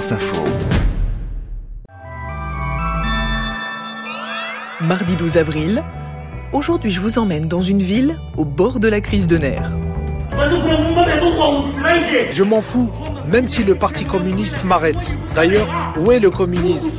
France Info. Mardi 12 avril, aujourd'hui je vous emmène dans une ville au bord de la crise de nerfs. Je m'en fous, même si le Parti communiste m'arrête. D'ailleurs, où est le communisme?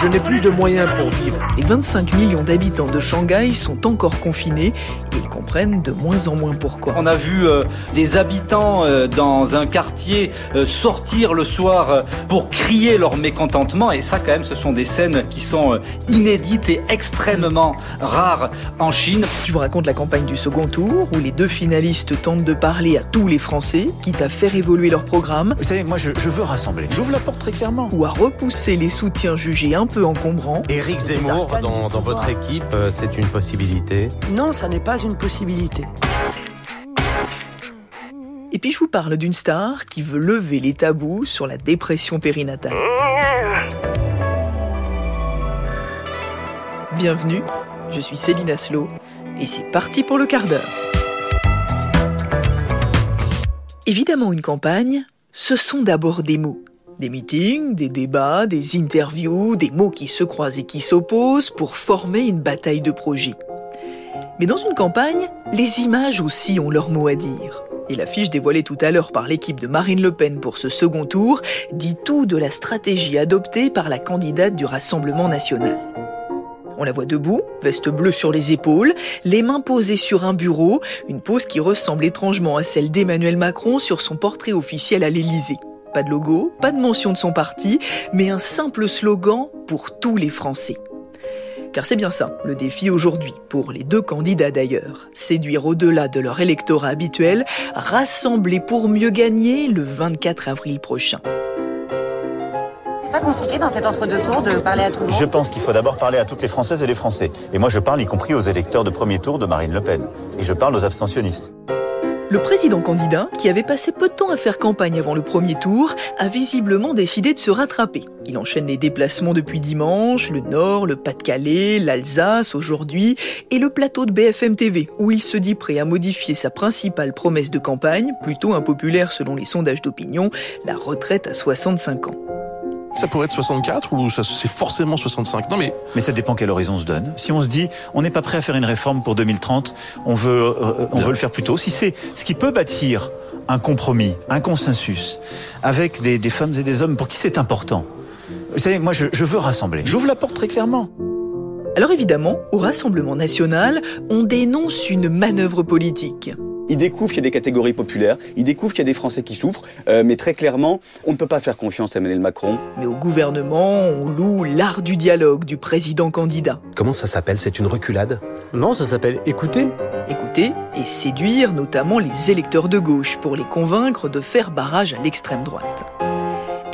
Je n'ai plus de moyens pour vivre. Les 25 millions d'habitants de Shanghai sont encore confinés et ils comprennent de moins en moins pourquoi. On a vu euh, des habitants euh, dans un quartier euh, sortir le soir pour crier leur mécontentement et ça quand même ce sont des scènes qui sont inédites et extrêmement rares en Chine. Je vous raconte la campagne du second tour où les deux finalistes tentent de parler à tous les Français, quitte à faire évoluer leur programme. Vous savez, moi je, je veux rassembler. J'ouvre la porte très clairement. Ou à repousser les soutiens jugés un peu encombrants. Éric Zemmour dans, dans votre équipe, c'est une possibilité? Non, ça n'est pas une possibilité. Et puis je vous parle d'une star qui veut lever les tabous sur la dépression périnatale. Bienvenue, je suis Céline Aslo et c'est parti pour le quart d'heure. Évidemment, une campagne, ce sont d'abord des mots. Des meetings, des débats, des interviews, des mots qui se croisent et qui s'opposent pour former une bataille de projets. Mais dans une campagne, les images aussi ont leur mot à dire. Et l'affiche dévoilée tout à l'heure par l'équipe de Marine Le Pen pour ce second tour dit tout de la stratégie adoptée par la candidate du Rassemblement national. On la voit debout, veste bleue sur les épaules, les mains posées sur un bureau, une pose qui ressemble étrangement à celle d'Emmanuel Macron sur son portrait officiel à l'Élysée. Pas de logo, pas de mention de son parti, mais un simple slogan pour tous les Français. Car c'est bien ça, le défi aujourd'hui, pour les deux candidats d'ailleurs. Séduire au-delà de leur électorat habituel, rassembler pour mieux gagner le 24 avril prochain. C'est pas compliqué dans cet entre-deux tours de parler à tout le monde? Je pense qu'il faut d'abord parler à toutes les Françaises et les Français. Et moi je parle y compris aux électeurs de premier tour de Marine Le Pen. Et je parle aux abstentionnistes. Le président candidat, qui avait passé peu de temps à faire campagne avant le premier tour, a visiblement décidé de se rattraper. Il enchaîne les déplacements depuis dimanche, le Nord, le Pas-de-Calais, l'Alsace aujourd'hui, et le plateau de BFM TV, où il se dit prêt à modifier sa principale promesse de campagne, plutôt impopulaire selon les sondages d'opinion, la retraite à 65 ans. Ça pourrait être 64 ou ça c'est forcément 65 Non mais Mais ça dépend quel horizon on se donne. Si on se dit on n'est pas prêt à faire une réforme pour 2030, on veut euh, on veut le faire plus tôt. Si c'est ce qui peut bâtir un compromis, un consensus avec des, des femmes et des hommes pour qui c'est important. Vous savez, moi je, je veux rassembler. J'ouvre la porte très clairement. Alors évidemment, au Rassemblement national, on dénonce une manœuvre politique. Ils découvrent qu'il y a des catégories populaires, ils découvrent qu'il y a des Français qui souffrent, euh, mais très clairement, on ne peut pas faire confiance à Emmanuel Macron. Mais au gouvernement, on loue l'art du dialogue du président candidat. Comment ça s'appelle? C'est une reculade? Non, ça s'appelle écouter. Écouter et séduire notamment les électeurs de gauche pour les convaincre de faire barrage à l'extrême droite.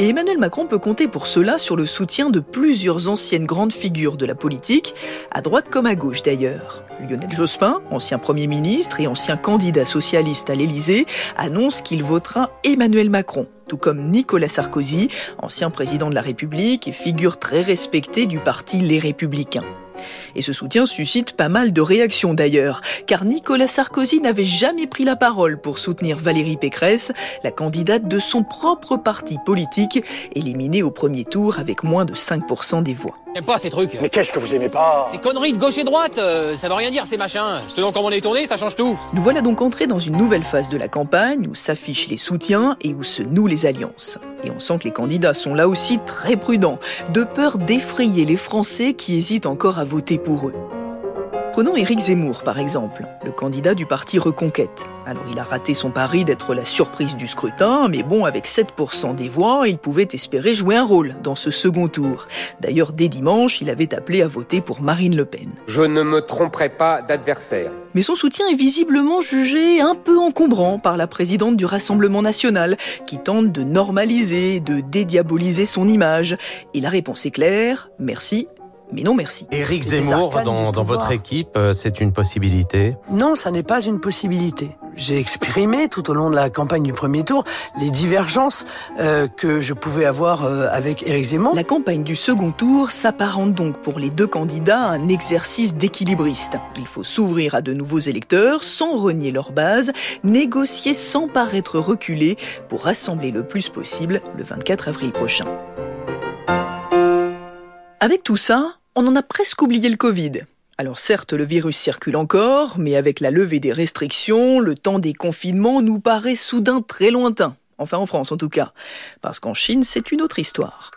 Et Emmanuel Macron peut compter pour cela sur le soutien de plusieurs anciennes grandes figures de la politique, à droite comme à gauche d'ailleurs. Lionel Jospin, ancien Premier ministre et ancien candidat socialiste à l'Élysée, annonce qu'il votera Emmanuel Macron, tout comme Nicolas Sarkozy, ancien président de la République et figure très respectée du parti Les Républicains. Et ce soutien suscite pas mal de réactions d'ailleurs, car Nicolas Sarkozy n'avait jamais pris la parole pour soutenir Valérie Pécresse, la candidate de son propre parti politique, éliminée au premier tour avec moins de 5% des voix. J'aime pas ces trucs. Mais qu'est-ce que vous aimez pas? Ces conneries de gauche et droite, euh, ça veut rien dire ces machins. Selon comment on est tourné, ça change tout. Nous voilà donc entrés dans une nouvelle phase de la campagne où s'affichent les soutiens et où se nouent les alliances. Et on sent que les candidats sont là aussi très prudents, de peur d'effrayer les Français qui hésitent encore à voter pour eux. Prenons Éric Zemmour par exemple, le candidat du parti Reconquête. Alors il a raté son pari d'être la surprise du scrutin, mais bon, avec 7% des voix, il pouvait espérer jouer un rôle dans ce second tour. D'ailleurs, dès dimanche, il avait appelé à voter pour Marine Le Pen. Je ne me tromperai pas d'adversaire. Mais son soutien est visiblement jugé un peu encombrant par la présidente du Rassemblement national, qui tente de normaliser, de dédiaboliser son image. Et la réponse est claire, merci, mais non merci. Éric Zemmour dans, dans votre équipe, c'est une possibilité? Non, ça n'est pas une possibilité. J'ai exprimé tout au long de la campagne du premier tour les divergences euh, que je pouvais avoir euh, avec Éric Zemmour. La campagne du second tour s'apparente donc pour les deux candidats à un exercice d'équilibriste. Il faut s'ouvrir à de nouveaux électeurs sans renier leur base, négocier sans paraître reculé pour rassembler le plus possible le 24 avril prochain. Avec tout ça, on en a presque oublié le Covid. Alors certes, le virus circule encore, mais avec la levée des restrictions, le temps des confinements nous paraît soudain très lointain. Enfin en France en tout cas. Parce qu'en Chine, c'est une autre histoire.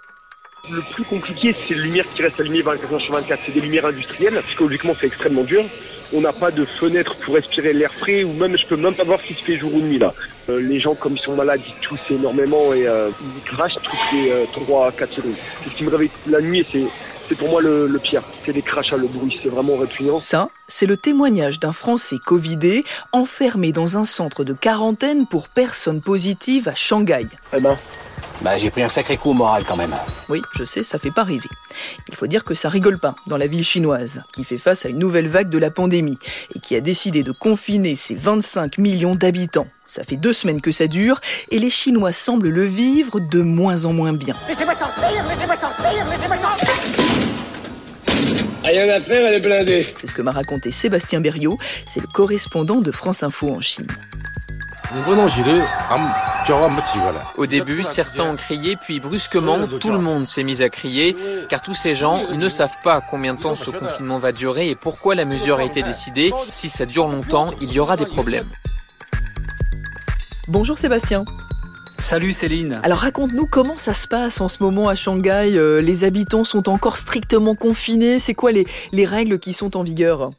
Le plus compliqué, c'est les lumières qui restent allumées 24 heures sur 24. C'est des lumières industrielles. Psychologiquement, c'est extrêmement dur. On n'a pas de fenêtre pour respirer l'air frais ou même, je peux même pas voir si se fait jour ou nuit là. Euh, les gens, comme ils sont malades, ils toussent énormément et euh, ils crachent toutes les euh, 3 4 secondes. Ce qui me réveille la nuit c'est c'est pour moi le, le pire. C'est les crachats, le bruit, c'est vraiment répugnant. Ça, c'est le témoignage d'un Français covidé enfermé dans un centre de quarantaine pour personnes positives à Shanghai. Eh ben, bah j'ai pris un sacré coup au moral quand même. Oui, je sais, ça fait pas rêver. Il faut dire que ça rigole pas dans la ville chinoise, qui fait face à une nouvelle vague de la pandémie et qui a décidé de confiner ses 25 millions d'habitants. Ça fait deux semaines que ça dure et les Chinois semblent le vivre de moins en moins bien. Laissez-moi sortir, laissez-moi sortir, laissez-moi sortir Rien à faire, elle est blindée. C'est ce que m'a raconté Sébastien Berriot, c'est le correspondant de France Info en Chine. Au début, certains ont crié, puis brusquement, tout le monde s'est mis à crier, car tous ces gens ne savent pas combien de temps ce confinement va durer et pourquoi la mesure a été décidée. Si ça dure longtemps, il y aura des problèmes. Bonjour Sébastien. Salut Céline. Alors raconte-nous comment ça se passe en ce moment à Shanghai. Euh, les habitants sont encore strictement confinés. C'est quoi les, les règles qui sont en vigueur?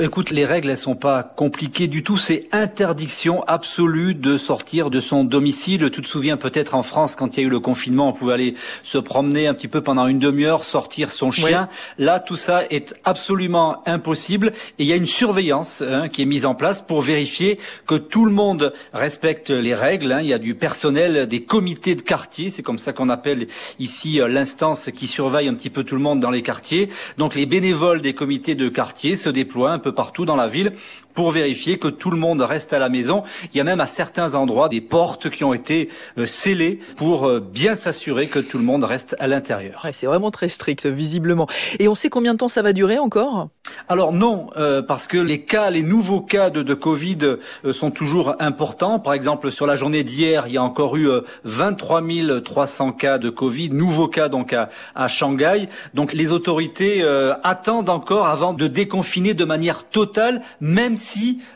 Écoute, les règles, elles sont pas compliquées du tout. C'est interdiction absolue de sortir de son domicile. Tu te souviens peut-être en France, quand il y a eu le confinement, on pouvait aller se promener un petit peu pendant une demi-heure, sortir son chien. Là, tout ça est absolument impossible. Et il y a une surveillance hein, qui est mise en place pour vérifier que tout le monde respecte les règles. Hein. Il y a du personnel, des comités de quartier, c'est comme ça qu'on appelle ici euh, l'instance qui surveille un petit peu tout le monde dans les quartiers. Donc les bénévoles des comités de quartier se déploient un peu partout dans la ville pour vérifier que tout le monde reste à la maison. Il y a même à certains endroits des portes qui ont été euh, scellées pour euh, bien s'assurer que tout le monde reste à l'intérieur. Ouais, c'est vraiment très strict, visiblement. Et on sait combien de temps ça va durer encore? Alors non, euh, parce que les cas, les nouveaux cas de, de Covid euh, sont toujours importants. Par exemple, sur la journée d'hier, il y a encore eu 23 300 cas de Covid, nouveaux cas donc à, à Shanghai. Donc les autorités attendent encore avant de déconfiner de manière totale, même si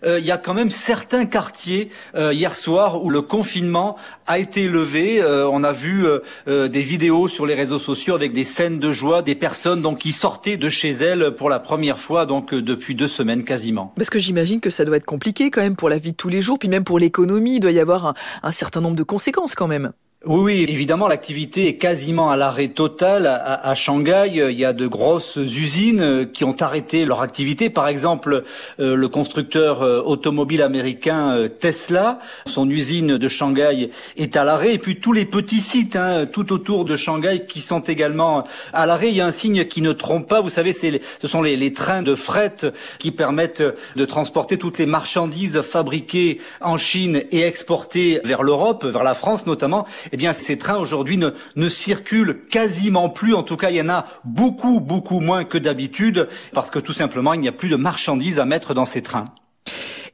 euh, il y a quand même certains quartiers euh, hier soir où le confinement a été levé. Euh, on a vu des vidéos sur les réseaux sociaux avec des scènes de joie, des personnes donc qui sortaient de chez elles pour la première fois donc depuis deux semaines quasiment. Parce que j'imagine que ça doit être compliqué quand même pour la vie de tous les jours, puis même pour l'économie, il doit y avoir un certain nombre de conséquences quand même. Oui, évidemment, l'activité est quasiment à l'arrêt total à, Shanghai. Il y a de grosses usines qui ont arrêté leur activité. Par exemple, euh, le constructeur euh, automobile américain euh, Tesla, son usine de Shanghai est à l'arrêt. Et puis tous les petits sites hein, tout autour de Shanghai qui sont également à l'arrêt. Il y a un signe qui ne trompe pas. Vous savez, ce sont les trains de fret qui permettent de transporter toutes les marchandises fabriquées en Chine et exportées vers l'Europe, vers la France notamment eh bien ces trains aujourd'hui ne, ne circulent quasiment plus. En tout cas, il y en a beaucoup, beaucoup moins que d'habitude, parce que tout simplement, il n'y a plus de marchandises à mettre dans ces trains.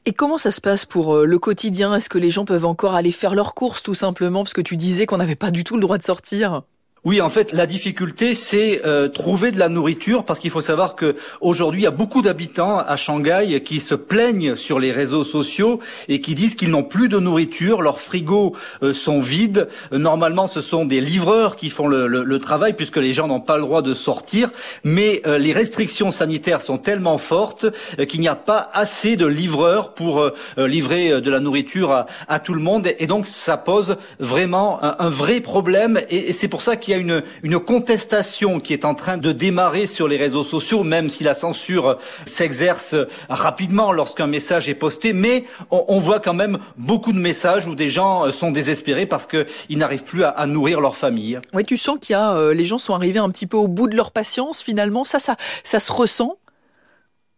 Et comment ça se passe pour euh, le quotidien? Est-ce que les gens peuvent encore aller faire leurs courses tout simplement? Parce que tu disais qu'on n'avait pas du tout le droit de sortir. Oui, en fait, la difficulté, c'est euh, trouver de la nourriture, parce qu'il faut savoir que aujourd'hui, il y a beaucoup d'habitants à Shanghai qui se plaignent sur les réseaux sociaux et qui disent qu'ils n'ont plus de nourriture, leurs frigos euh, sont vides. Euh, normalement, ce sont des livreurs qui font le, le, le travail, puisque les gens n'ont pas le droit de sortir. Mais euh, les restrictions sanitaires sont tellement fortes euh, qu'il n'y a pas assez de livreurs pour euh, livrer de la nourriture à, à, tout le monde, et donc ça pose vraiment un, un vrai problème. Et, et c'est pour ça qu'il y a une, contestation qui est en train de démarrer sur les réseaux sociaux, même si la censure s'exerce rapidement lorsqu'un message est posté. Mais on, voit quand même beaucoup de messages où des gens sont désespérés parce qu'ils n'arrivent plus à, à, nourrir leur famille. Oui, tu sens qu'il y a, euh, les gens sont arrivés un petit peu au bout de leur patience finalement. Ça, ça, ça se ressent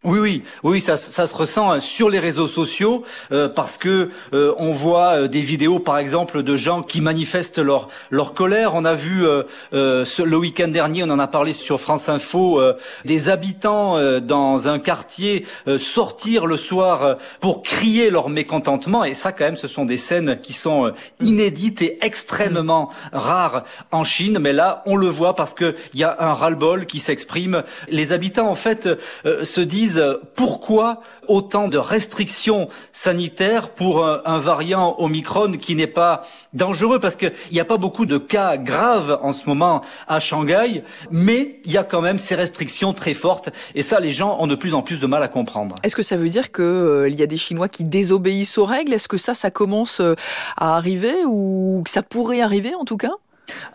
Oui, oui, oui, ça, ça se ressent hein, sur les réseaux sociaux euh, parce que euh, on voit euh, des vidéos, par exemple, de gens qui manifestent leur colère. On a vu le week-end dernier, on en a parlé sur France Info, des habitants dans un quartier sortir le soir pour crier leur mécontentement. Et ça, quand même, ce sont des scènes qui sont inédites et extrêmement rares en Chine. Mais là, on le voit parce que il y a un ras-le-bol qui s'exprime. Les habitants, en fait, se disent pourquoi autant de restrictions sanitaires pour un, variant Omicron qui n'est pas dangereux? Parce qu'il n'y a pas beaucoup de cas graves en ce moment à Shanghai, mais il y a quand même ces restrictions très fortes. Et ça les gens ont de plus en plus de mal à comprendre. Est-ce que ça veut dire qu'il euh, y a des Chinois qui désobéissent aux règles? Est-ce que ça, ça commence euh, à arriver ou que ça pourrait arriver en tout cas?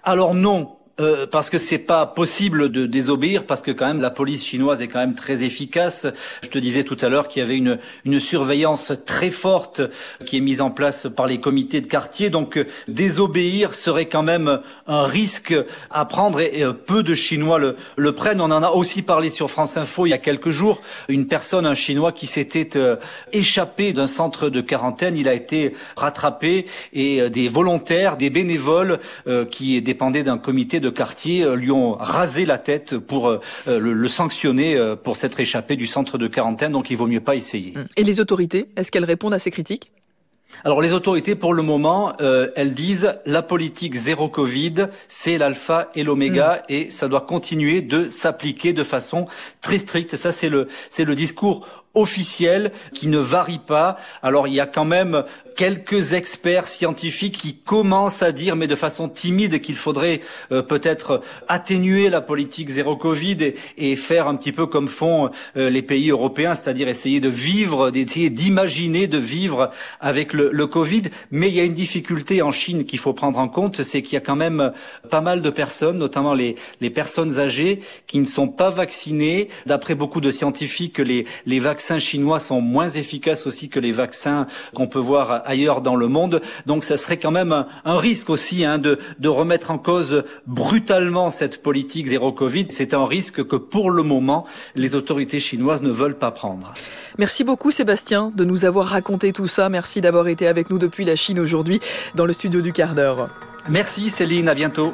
Alors non, euh, parce que c'est pas possible de désobéir, parce que quand même la police chinoise est quand même très efficace. Je te disais tout à l'heure qu'il y avait une, une surveillance très forte qui est mise en place par les comités de quartier. Donc euh, désobéir serait quand même un risque à prendre et, euh, peu de Chinois le, le, prennent. On en a aussi parlé sur France Info il y a quelques jours. Une personne, un Chinois qui s'était échappé d'un centre de quarantaine, il a été rattrapé et des volontaires, des bénévoles qui dépendaient d'un comité de quartier euh, lui ont rasé la tête pour euh, le, le, sanctionner euh, pour s'être échappé du centre de quarantaine. Donc il vaut mieux pas essayer. Et les autorités, est-ce qu'elles répondent à ces critiques? Alors les autorités, pour le moment, euh, elles disent la politique zéro Covid, c'est l'alpha et l'oméga mm. et ça doit continuer de s'appliquer de façon très stricte. Ça, c'est le, c'est le discours officiel qui ne varie pas. Alors il y a quand même quelques experts scientifiques qui commencent à dire, mais de façon timide, qu'il faudrait euh, peut-être atténuer la politique zéro Covid et, et, faire un petit peu comme font euh, les pays européens, c'est-à-dire essayer de vivre, d'essayer d'imaginer de vivre avec le, le, Covid. Mais il y a une difficulté en Chine qu'il faut prendre en compte, c'est qu'il y a quand même pas mal de personnes, notamment les, les personnes âgées, qui ne sont pas vaccinées. D'après beaucoup de scientifiques, les, les vaccins vaccins chinois sont moins efficaces aussi que les vaccins qu'on peut voir ailleurs dans le monde. Donc ça serait quand même un, risque aussi hein, de, de remettre en cause brutalement cette politique zéro Covid. C'est un risque que pour le moment, les autorités chinoises ne veulent pas prendre. Merci beaucoup Sébastien de nous avoir raconté tout ça. Merci d'avoir été avec nous depuis la Chine aujourd'hui dans le studio du quart d'heure. Merci Céline, à bientôt.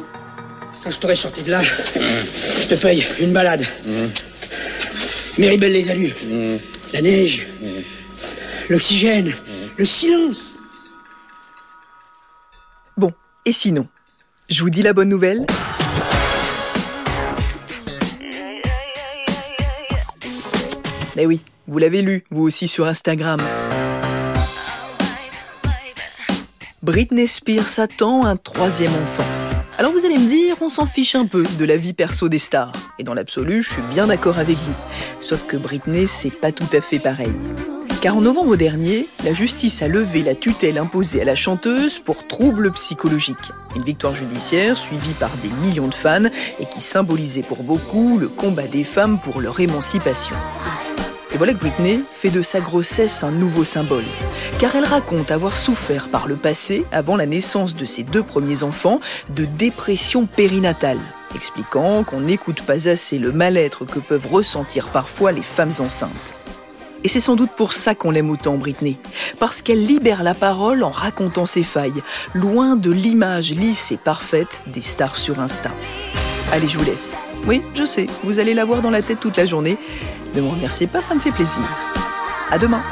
Quand je t'aurai sorti de là, je te paye une balade. Mmh. Méribel les alus. Mmh la neige, l'oxygène, le silence. Bon, et sinon, je vous dis la bonne nouvelle Eh oui, vous l'avez lu, vous aussi sur Instagram. Britney Spears attend un troisième enfant. Alors vous allez me dire, on s'en fiche un peu de la vie perso des stars. Et dans l'absolu, je suis bien d'accord avec vous. Sauf que Britney, c'est pas tout à fait pareil. Car en novembre dernier, la justice a levé la tutelle imposée à la chanteuse pour troubles psychologiques. Une victoire judiciaire suivie par des millions de fans et qui symbolisait pour beaucoup le combat des femmes pour leur émancipation. Et voilà que Britney fait de sa grossesse un nouveau symbole, car elle raconte avoir souffert par le passé, avant la naissance de ses deux premiers enfants, de dépression périnatale, expliquant qu'on n'écoute pas assez le mal-être que peuvent ressentir parfois les femmes enceintes. Et c'est sans doute pour ça qu'on l'aime autant, Britney. Parce qu'elle libère la parole en racontant ses failles, loin de l'image lisse et parfaite des stars sur Insta. Allez, je vous laisse. Oui, je sais, vous allez la voir dans la tête toute la journée. Ne me remerciez pas, ça me fait plaisir. À demain.